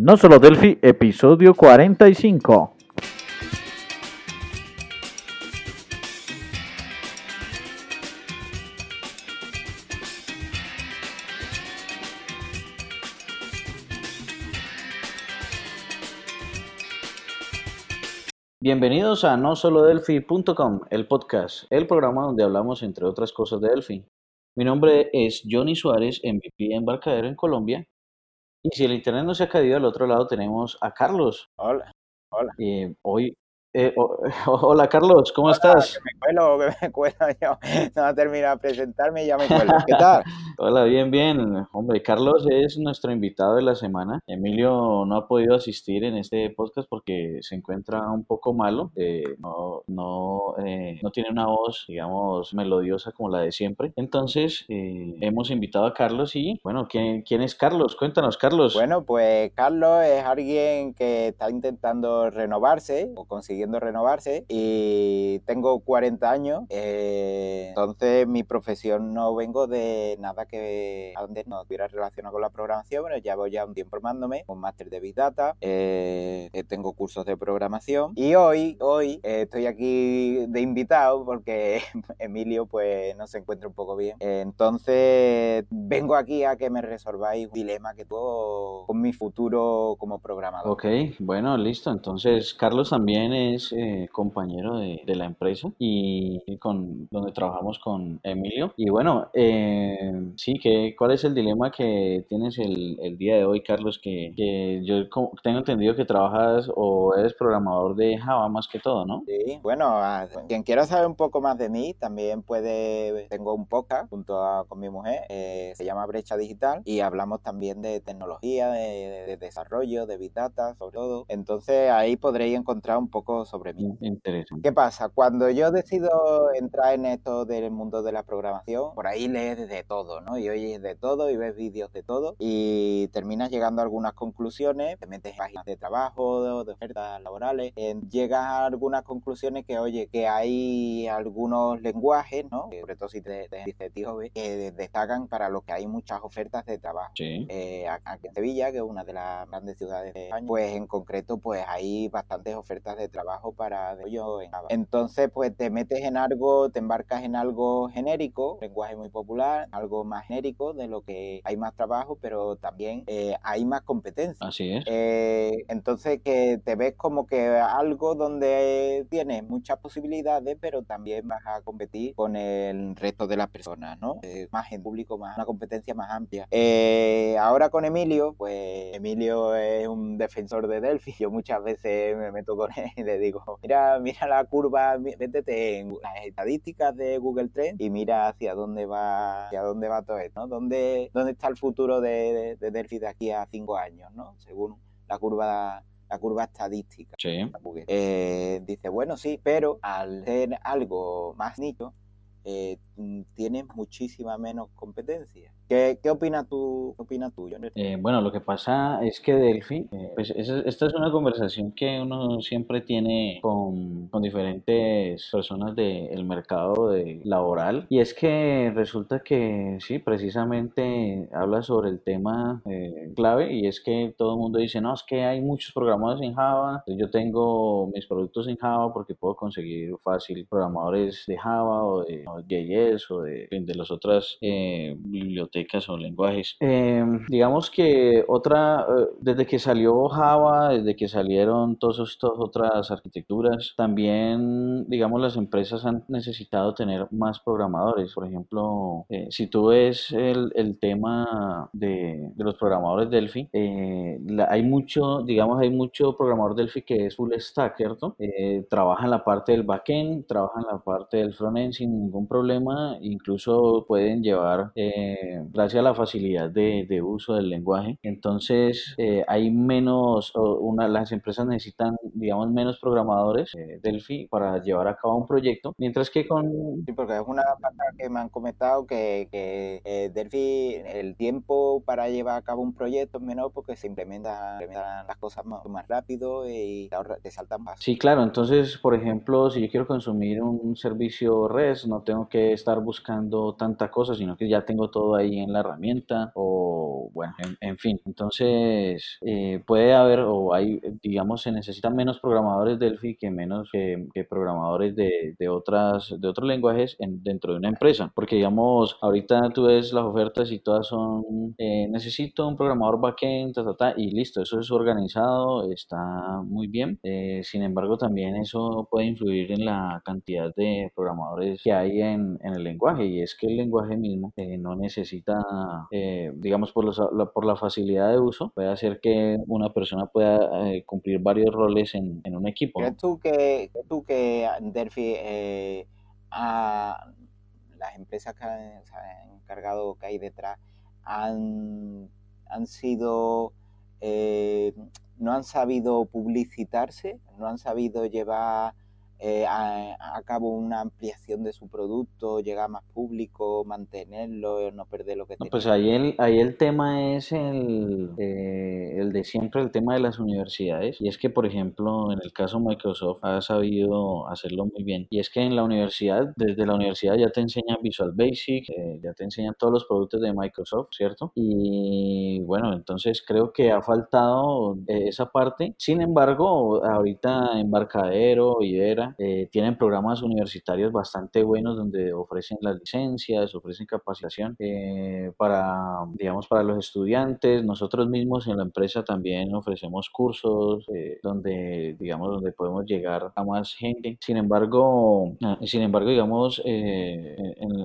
No solo Delphi, episodio 45. Bienvenidos a no solo Delphi.com, el podcast, el programa donde hablamos entre otras cosas de Delphi. Mi nombre es Johnny Suárez, MVP Embarcadero en Colombia. Y si el internet no se ha caído, al otro lado tenemos a Carlos. Hola, hola. Eh, hoy, eh, hola Carlos, ¿cómo estás? Me cuelo, que me cuelo yo. No va a terminar de presentarme y ya me cuelo. ¿Qué tal? hola, bien, bien. Hombre, Carlos es nuestro invitado de la semana. Emilio no ha podido asistir en este podcast porque se encuentra un poco malo. Eh, no, no, eh, no tiene una voz, digamos, melodiosa como la de siempre. Entonces, eh, hemos invitado a Carlos y, bueno, ¿quién, ¿quién es Carlos? Cuéntanos, Carlos. Bueno, pues Carlos es alguien que está intentando renovarse o conseguir renovarse y tengo 40 años, eh, entonces mi profesión no vengo de nada que a donde no estuviera relacionado con la programación, pero llevo ya un tiempo formándome, un máster de Big Data, eh, tengo cursos de programación y hoy, hoy eh, estoy aquí de invitado porque Emilio pues no se encuentra un poco bien, entonces vengo aquí a que me resolváis un dilema que tengo con mi futuro como programador. Ok, bueno, listo, entonces Carlos también es eh, compañero de, la empresa y, con donde trabajamos con Emilio. Y bueno, eh, sí, que, ¿cuál es el dilema que tienes el, el día de hoy, Carlos? Que, que, yo tengo entendido que trabajas o eres programador de Java más que todo, ¿no? Sí, bueno, quien quiera saber un poco más de mí, también puede, tengo un podcast junto a, con mi mujer, eh, se llama Brecha Digital y hablamos también de tecnología, de, de desarrollo, de Big Data, sobre todo. Entonces ahí podréis encontrar un poco sobre mí. Interesante. ¿Qué pasa? Cuando yo decido entrar en esto del mundo de la programación, por ahí lees de todo, ¿no? Y oyes de todo y ves vídeos de todo y terminas llegando a algunas conclusiones, te metes en páginas de trabajo, de, ofertas laborales, llegas a algunas conclusiones que, oye, que hay algunos lenguajes, ¿no? Sobre todo si te, dices tío, que destacan para los que hay muchas ofertas de trabajo. Sí. Eh, aquí en Sevilla, que es una de las grandes ciudades de España, pues en concreto, pues hay bastantes ofertas de trabajo para desarrollo en. Entonces, pues te metes en algo, te embarcas en algo genérico, lenguaje muy popular, algo más genérico de lo que hay más trabajo, pero también eh, hay más competencia. Así es. Eh, entonces, que te ves como que algo donde tienes muchas posibilidades, pero también vas a competir con el resto de las personas, ¿no? Eh, más en público, más una competencia más amplia. ahora con Emilio, pues Emilio es un defensor de Delphi. Yo muchas veces me meto con él y le digo, mira, mira la curva, métete en las estadísticas de Google Trends y mira hacia dónde va, hacia dónde va todo esto, ¿no? ¿Dónde, dónde está el futuro de, de, Delphi de aquí a cinco años, ¿no? Según la curva la curva estadística. Sí. Eh, dice, bueno, sí, pero al ser algo más nicho, eh, tienes muchísima menos competencia. ¿Qué, qué opinas tú, qué opinas tú eh, bueno, lo que pasa es que Delphi, eh, pues esta es una conversación que uno siempre tiene con, con diferentes personas del mercado de, laboral y es que resulta que sí, precisamente habla sobre el tema eh, clave y es que todo el mundo dice, no, es que hay muchos programadores en Java, yo tengo mis productos en Java porque puedo conseguir fácil programadores de Java o de, O de, de las otras bibliotecas o lenguajes. Eh, digamos que otra, eh, desde que salió Java, desde que salieron todas estas otras arquitecturas, también, digamos, las empresas han necesitado tener más programadores. Por ejemplo, eh, si tú ves el, el tema de, de, los programadores Delphi, hay mucho, digamos, hay mucho programador Delphi que es full stack, ¿cierto? trabaja en la parte del backend, trabaja en la parte del frontend sin ningún problema, incluso pueden llevar gracias a la facilidad de, de uso del lenguaje. Entonces, eh, hay menos, una, las empresas necesitan, digamos, menos programadores eh, Delphi para llevar a cabo un proyecto, mientras que con... Sí, porque es una cosa que me han comentado que, que eh, Delphi, el tiempo para llevar a cabo un proyecto es menor porque se implementan, las cosas más, más rápido y te saltan más. Sí, claro. Entonces, por ejemplo, si yo quiero consumir un servicio REST, no tengo que estar buscando tanta cosa, sino que ya tengo todo ahí en la herramienta o bueno, en, fin. Entonces, eh, puede haber o hay, digamos, se necesitan menos programadores Delphi que menos que, programadores de, de, otras, de otros lenguajes en, dentro de una empresa. Porque, digamos, ahorita tú ves las ofertas y todas son, eh, necesito un programador backend, ta, ta, ta, y listo, eso es organizado, está muy bien. Eh, sin embargo, también eso puede influir en la cantidad de programadores que hay en, en el lenguaje y es que el lenguaje mismo eh, no necesita, eh, digamos, por, la, por la facilidad de uso, puede hacer que una persona pueda eh, cumplir varios roles en, en un equipo. ¿Crees tú que, tú que Delphi, a las empresas que han, se han encargado que hay detrás, han, han sido no han sabido publicitarse, no han sabido llevar eh, a, cabo una ampliación de su producto, llegar a más público, mantenerlo, no perder lo que no, Pues ahí el, ahí el tema es el, eh, el de siempre, el tema de las universidades. Y es que, por ejemplo, en el caso Microsoft ha sabido hacerlo muy bien. Y es que en la universidad, desde la universidad ya te enseñan Visual Basic, eh, ya te enseñan todos los productos de Microsoft, ¿cierto? Y bueno, entonces creo que ha faltado esa parte. Sin embargo, ahorita Embarcadero, Ibera, eh, tienen programas universitarios bastante buenos donde ofrecen las licencias, ofrecen capacitación eh, para, digamos, para los estudiantes. Nosotros mismos en la empresa también ofrecemos cursos eh, donde, digamos, donde podemos llegar a más gente. Sin embargo, ah, sin embargo, digamos, en,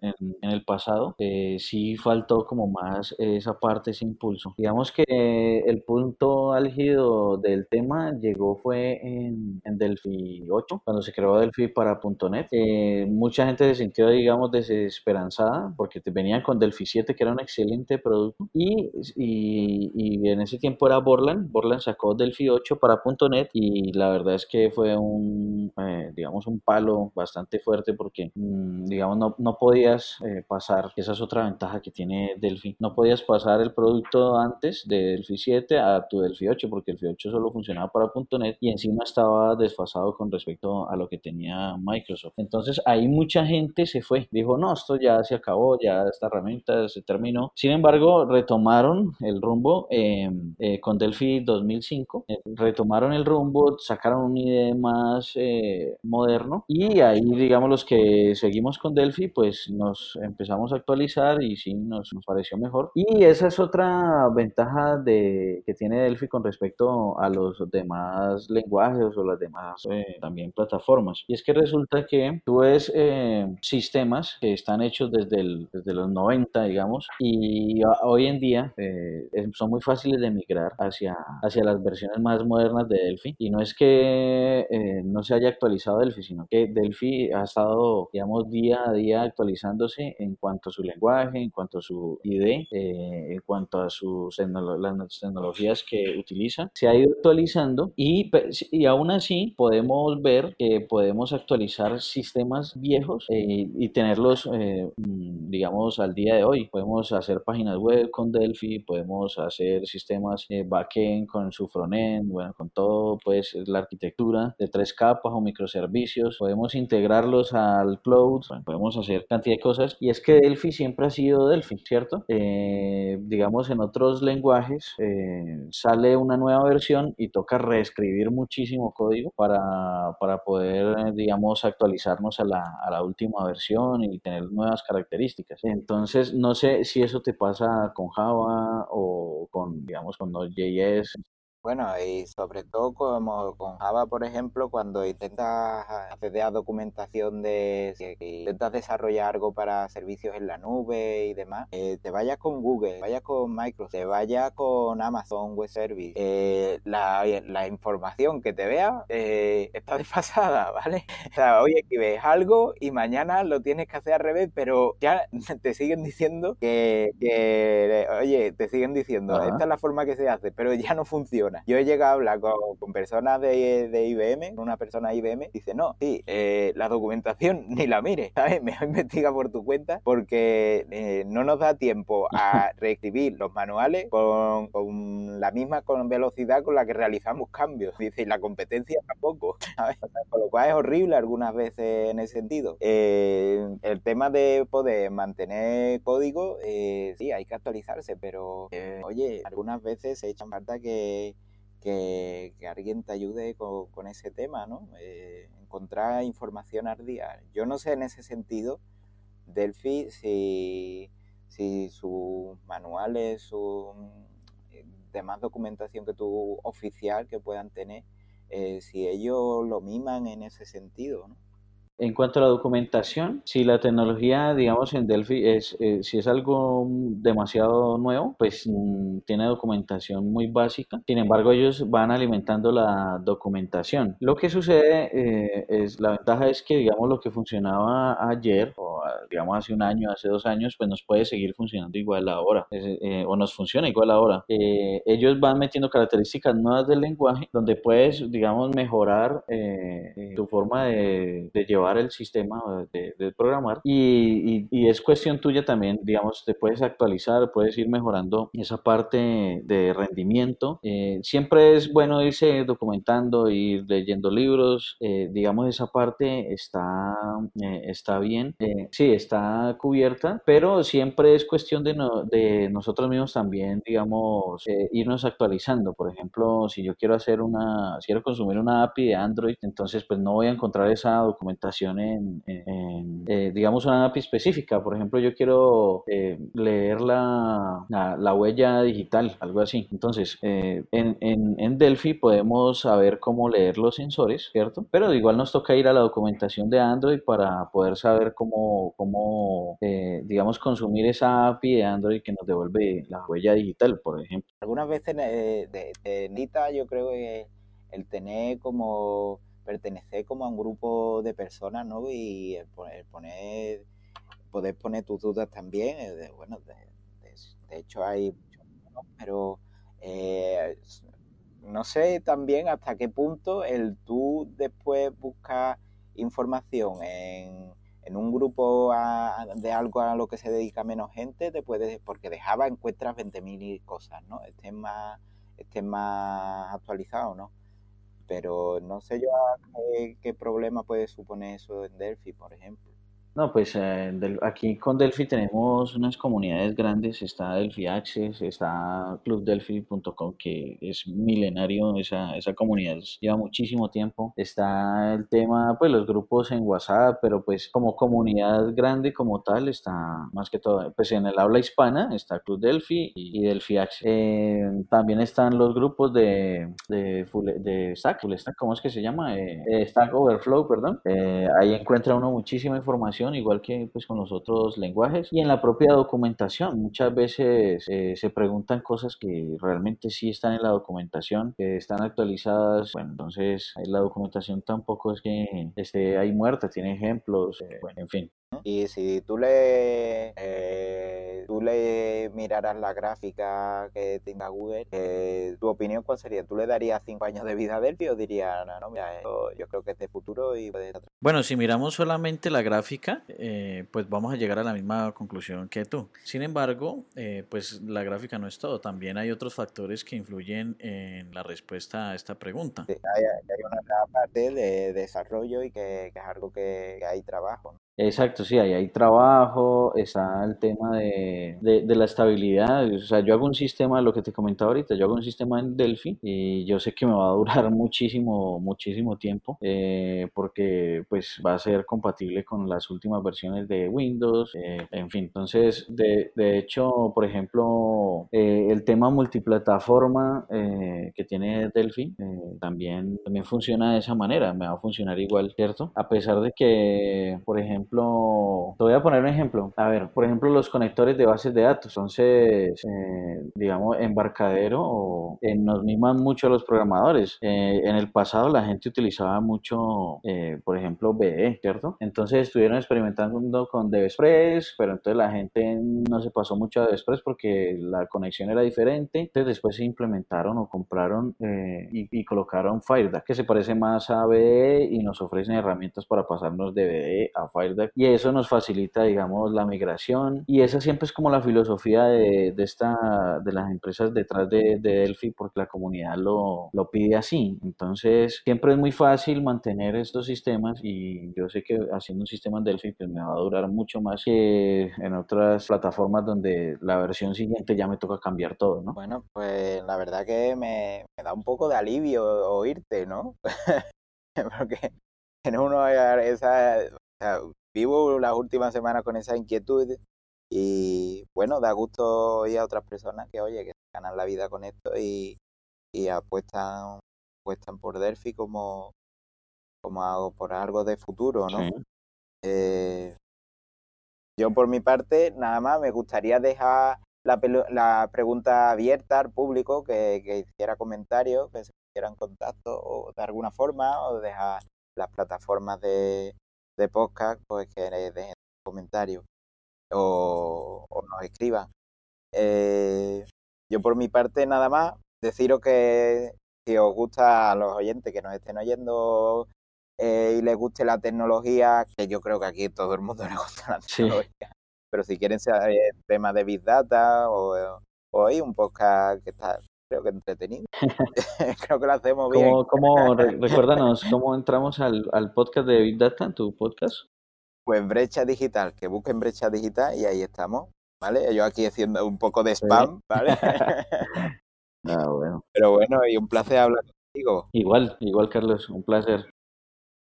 en, el pasado sí faltó como más esa parte, ese impulso. Digamos que el punto álgido del tema llegó fue en, en Delphi 8, cuando se creó Delphi para .NET, eh, mucha gente se sintió, digamos, desesperanzada porque te venían con Delphi 7, que era un excelente producto, y, y, en ese tiempo era Borland, Borland sacó Delphi 8 para .NET y la verdad es que fue un, eh, digamos, un palo bastante fuerte porque, mm, digamos, no, no podías eh, pasar, esa es otra ventaja que tiene Delphi, no podías pasar el producto antes de Delphi 7 a tu Delphi 8 porque Delphi 8 solo funcionaba para .NET y encima estaba desfasado con respecto a lo que tenía Microsoft. Entonces ahí mucha gente se fue, dijo, no, esto ya se acabó, ya esta herramienta se terminó. Sin embargo, retomaron el rumbo em, eh, con Delphi 2005, eh, retomaron el rumbo, sacaron un IDE más eh, moderno y ahí, digamos, los que seguimos con Delphi, pues nos empezamos a actualizar y sí, nos, nos pareció mejor. Y esa es otra ventaja de, que tiene Delphi con respecto a los demás lenguajes o las demás también plataformas formas. Y es que resulta que tú ves eh, sistemas que están hechos desde, el, desde los 90, digamos, y hoy en día eh, son muy fáciles de migrar hacia, hacia las versiones más modernas de Delphi. Y no es que eh, no se haya actualizado Delphi, sino que Delphi ha estado, digamos, día a día actualizándose en cuanto a su lenguaje, en cuanto a su ID, en cuanto a sus las tecnologías que utiliza. Se ha ido actualizando y, y aún así podemos ver que podemos actualizar sistemas viejos eh, y tenerlos, eh, mm, digamos, al día de hoy. Podemos hacer páginas web con Delphi, podemos hacer sistemas eh, backend con su frontend, bueno, con todo, pues, la arquitectura de tres capas o microservicios. Podemos integrarlos al cloud, podemos hacer cantidad de cosas. Y es que Delphi siempre ha sido Delphi, ¿cierto? digamos, en otros lenguajes sale una nueva versión y toca reescribir muchísimo código para, para poder poder, digamos, actualizarnos a la, a la última versión y tener nuevas características. Entonces, no sé si eso te pasa con Java o con, digamos, con Node.js bueno, y sobre todo como con Java, por ejemplo, cuando intentas acceder a documentación de si intentas desarrollar algo para servicios en la nube y demás, eh, te vayas con Google, te vayas con Microsoft, te vayas con Amazon Web Service, eh, la, la, información que te vea eh, está desfasada, ¿vale? O sea, hoy escribes algo y mañana lo tienes que hacer al revés, pero ya te siguen diciendo que, que oye, te siguen diciendo, esta es la forma que se hace, pero ya no funciona. Personas. Yo he llegado a hablar con, personas de, de, IBM, una persona de IBM, dice, no, sí, eh, la documentación ni la mire, ¿sabes? Me investiga por tu cuenta porque eh, no nos da tiempo a reescribir los manuales con, con, la misma con velocidad con la que realizamos cambios. Dice, y la competencia tampoco, ¿sabes? con lo cual es horrible algunas veces en ese sentido. Eh, el tema de poder mantener código, sí, hay que actualizarse, pero oye, algunas veces se echan falta que, que, alguien te ayude con, ese tema, ¿no? Eh, encontrar información ardía. Yo no sé en ese sentido, Delphi, si, si sus manuales, su eh, demás documentación que tú oficial que puedan tener, eh, si ellos lo miman en ese sentido, ¿no? En cuanto a la documentación, si la tecnología, digamos, en Delphi es, eh, si es algo demasiado nuevo, pues mm, tiene documentación muy básica. Sin embargo, ellos van alimentando la documentación. Lo que sucede eh, es, la ventaja es que, digamos, lo que funcionaba ayer, o digamos hace un año, hace dos años, pues nos puede seguir funcionando igual ahora, eh, o nos funciona igual ahora. ellos van metiendo características nuevas del lenguaje, donde puedes, digamos, mejorar tu forma de llevar el sistema de, programar y, es cuestión tuya también, digamos, te puedes actualizar, puedes ir mejorando esa parte de rendimiento. Eh, siempre es bueno irse documentando, ir leyendo libros, eh, digamos, esa parte está, eh, está bien, sí, está cubierta, pero siempre es cuestión de, de nosotros mismos también, digamos, irnos actualizando. Por ejemplo, si yo quiero hacer una, si quiero consumir una API de Android, entonces pues no voy a encontrar esa documentación en, eh, digamos, una API específica. Por ejemplo, yo quiero eh, leer la, la, huella digital, algo así. Entonces, eh, en, en, Delphi podemos saber cómo leer los sensores, ¿cierto? Pero igual nos toca ir a la documentación de Android para poder saber cómo, cómo digamos, consumir esa API de Android que nos devuelve la huella digital, por ejemplo. Algunas veces de, de, Nita yo creo que el tener como pertenecer como a un grupo de personas, ¿no? Y el poner, poder poner tus dudas también, eh, bueno, de, hecho hay muchos, pero eh, no sé también hasta qué punto el tú después buscar información en, un grupo de algo a lo que se dedica menos gente, te puedes, porque de Java encuentras 20.000 cosas, ¿no? Estén más, estén más actualizados, ¿no? Pero no sé yo qué, problema puede suponer eso en Delphi, por ejemplo. No, pues eh, aquí con Delphi tenemos unas comunidades grandes, está Delphi Access, está clubdelphi.com que es milenario, esa, esa comunidad lleva muchísimo tiempo, está el tema, pues los grupos en WhatsApp, pero pues como comunidad grande como tal está más que todo, pues en el habla hispana está Club Delphi y, Delphi Access. Eh, también están los grupos de, de, de Stack, ¿cómo es que se llama? Eh, Stack Overflow, perdón. ahí encuentra uno muchísima información igual que pues, con los otros lenguajes, y en la propia documentación. Muchas veces eh, se preguntan cosas que realmente sí están en la documentación, que están actualizadas. Bueno, entonces la documentación tampoco es que esté ahí muerta, tiene ejemplos, eh, bueno, en fin. Y si tú le, eh, tú le miraras la gráfica que tenga Google, eh, ¿tu opinión cuál sería? ¿Tú le darías cinco años de vida a Delphi o dirías, no, no, mira, yo creo que es de futuro y puede Bueno, si miramos solamente la gráfica, eh, pues vamos a llegar a la misma conclusión que tú. Sin embargo, pues la gráfica no es todo. También hay otros factores que influyen en la respuesta a esta pregunta. hay, hay, una parte de desarrollo y que, que es algo que, que hay trabajo. ¿no? Exacto, sí, ahí hay trabajo, está el tema de, de, la estabilidad. O sea, yo hago un sistema, lo que te comentaba ahorita, yo hago un sistema en Delphi y yo sé que me va a durar muchísimo, muchísimo tiempo eh, porque pues va a ser compatible con las últimas versiones de Windows, eh, en fin. Entonces, de, de hecho, por ejemplo, eh, el tema multiplataforma que tiene Delphi, también, también funciona de esa manera, me va a funcionar igual, ¿cierto? A pesar de que, por ejemplo, te voy a poner un ejemplo. A ver, por ejemplo, los conectores de bases de datos. Entonces, eh, digamos, embarcadero o eh, nos miman mucho los programadores. Eh, en el pasado la gente utilizaba mucho, por ejemplo, BE, ¿cierto? Entonces estuvieron experimentando con DevExpress, pero entonces la gente no se pasó mucho a DevExpress porque la conexión era diferente. Entonces después se implementaron o compraron y, colocaron FireDAC, que se parece más a BE y nos ofrecen herramientas para pasarnos de BE a FireDAC. Y eso nos facilita, digamos, la migración. Y esa siempre es como la filosofía de, de esta, de las empresas detrás de, de, Delphi, porque la comunidad lo, lo pide así. Entonces, siempre es muy fácil mantener estos sistemas y yo sé que haciendo un sistema en Delphi pues me va a durar mucho más que en otras plataformas donde la versión siguiente ya me toca cambiar todo, ¿no? Bueno, pues la verdad que me, me da un poco de alivio oírte, ¿no? porque en uno esa, vivo las últimas semanas con esa inquietud y bueno, da gusto oír a otras personas que, oye, que ganan la vida con esto y, y apuestan, apuestan por Delphi como, como algo, por algo de futuro, ¿no? Eh, yo por mi parte, nada más, me gustaría dejar la, la pregunta abierta al público que, que hiciera comentarios, que se pusieran contacto o de alguna forma, o dejar las plataformas de, de podcast, pues que dejen comentarios o, nos escriban. Eh, yo por mi parte nada más, deciros que si os gusta a los oyentes que nos estén oyendo eh, y les guste la tecnología, que yo creo que aquí todo el mundo le gusta la tecnología, pero si quieren saber temas de Big Data o, hoy un podcast que está creo que entretenido. creo que lo hacemos bien. ¿Cómo, recuérdanos, ¿cómo entramos al, al podcast de Big Data, tu podcast? Pues brecha digital, que busquen brecha digital y ahí estamos, ¿vale? Yo aquí haciendo un poco de spam, ¿vale? ah, bueno. Pero bueno, y un placer hablar contigo. Igual, igual Carlos, un placer.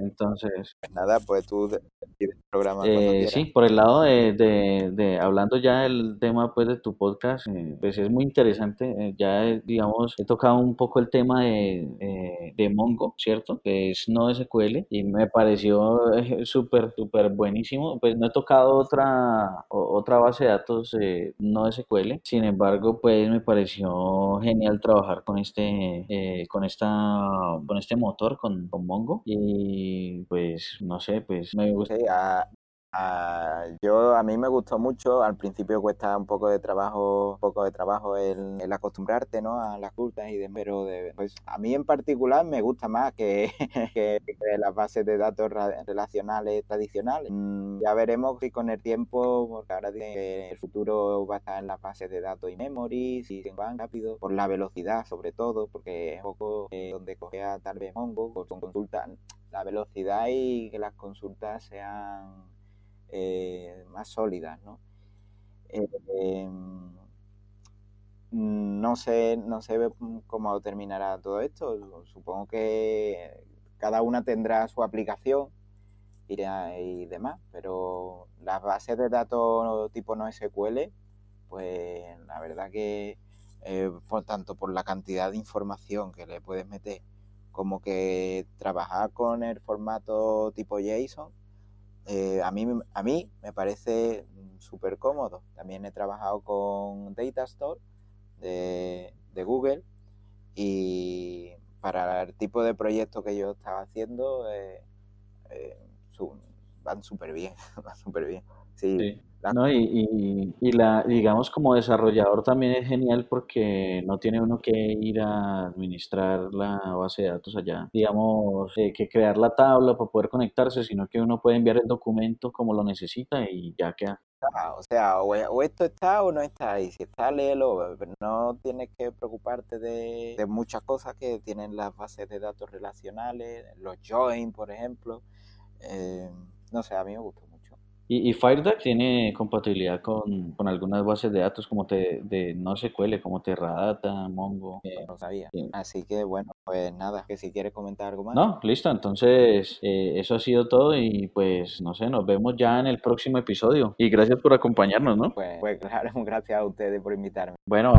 Entonces. Pues nada, pues tú el programa. Eh, sí, por el lado de, de, hablando ya del tema pues de tu podcast, eh, pues es muy interesante. Eh, ya digamos, he tocado un poco el tema de, de Mongo, ¿cierto? Que es no SQL y me pareció súper, súper buenísimo. Pues no he tocado otra, otra base de datos no SQL. Sin embargo, pues me pareció genial trabajar con este, con esta, con este motor, con, con Mongo. Y pues no sé, pues me gusta. yo a mí me gustó mucho, al principio cuesta un poco de trabajo, un poco de trabajo el, el acostumbrarte ¿no? a las cultas y de, pero de, pues a mí en particular me gusta más que, las bases de datos relacionales tradicionales. Mm, ya veremos si con el tiempo, porque ahora que el futuro va a estar en las bases de datos y memory, si se van rápido, por la velocidad sobre todo, porque es un poco eh, donde cogea tal vez Mongo, con consulta la velocidad y que las consultas sean eh, más sólidas, ¿no? Em, no sé, no sé cómo terminará todo esto. Supongo que cada una tendrá su aplicación y, y demás, pero las bases de datos tipo no SQL, pues la verdad que eh, por tanto por la cantidad de información que le puedes meter como que trabajar con el formato tipo JSON, eh, a, mí, a mí me parece súper cómodo. También he trabajado con Datastore de, de Google y para el tipo de proyecto que yo estaba haciendo eh, eh, van súper bien, van súper bien. Sí. ¿no? Y, y, la, digamos como desarrollador también es genial porque no tiene uno que ir a administrar la base de datos allá, digamos, eh, que crear la tabla para poder conectarse, sino que uno puede enviar el documento como lo necesita y ya queda. o sea, o, esto está o no está, y si está, léelo, no tienes que preocuparte de, de muchas cosas que tienen las bases de datos relacionales, los join, por ejemplo. Eh, no sé, a mí me gusta y, y FireDAC tiene compatibilidad con, con, algunas bases de datos como te, de no SQL, como Teradata, Mongo. Eh, no sabía. Así que bueno, pues nada, que si quieres comentar algo más. No, listo. Entonces, eh, eso ha sido todo y pues no sé, nos vemos ya en el próximo episodio. Y gracias por acompañarnos, ¿no? Pues, pues claro, gracias a ustedes por invitarme. Bueno,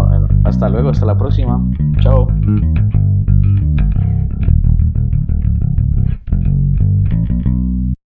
hasta luego, hasta la próxima. Chao.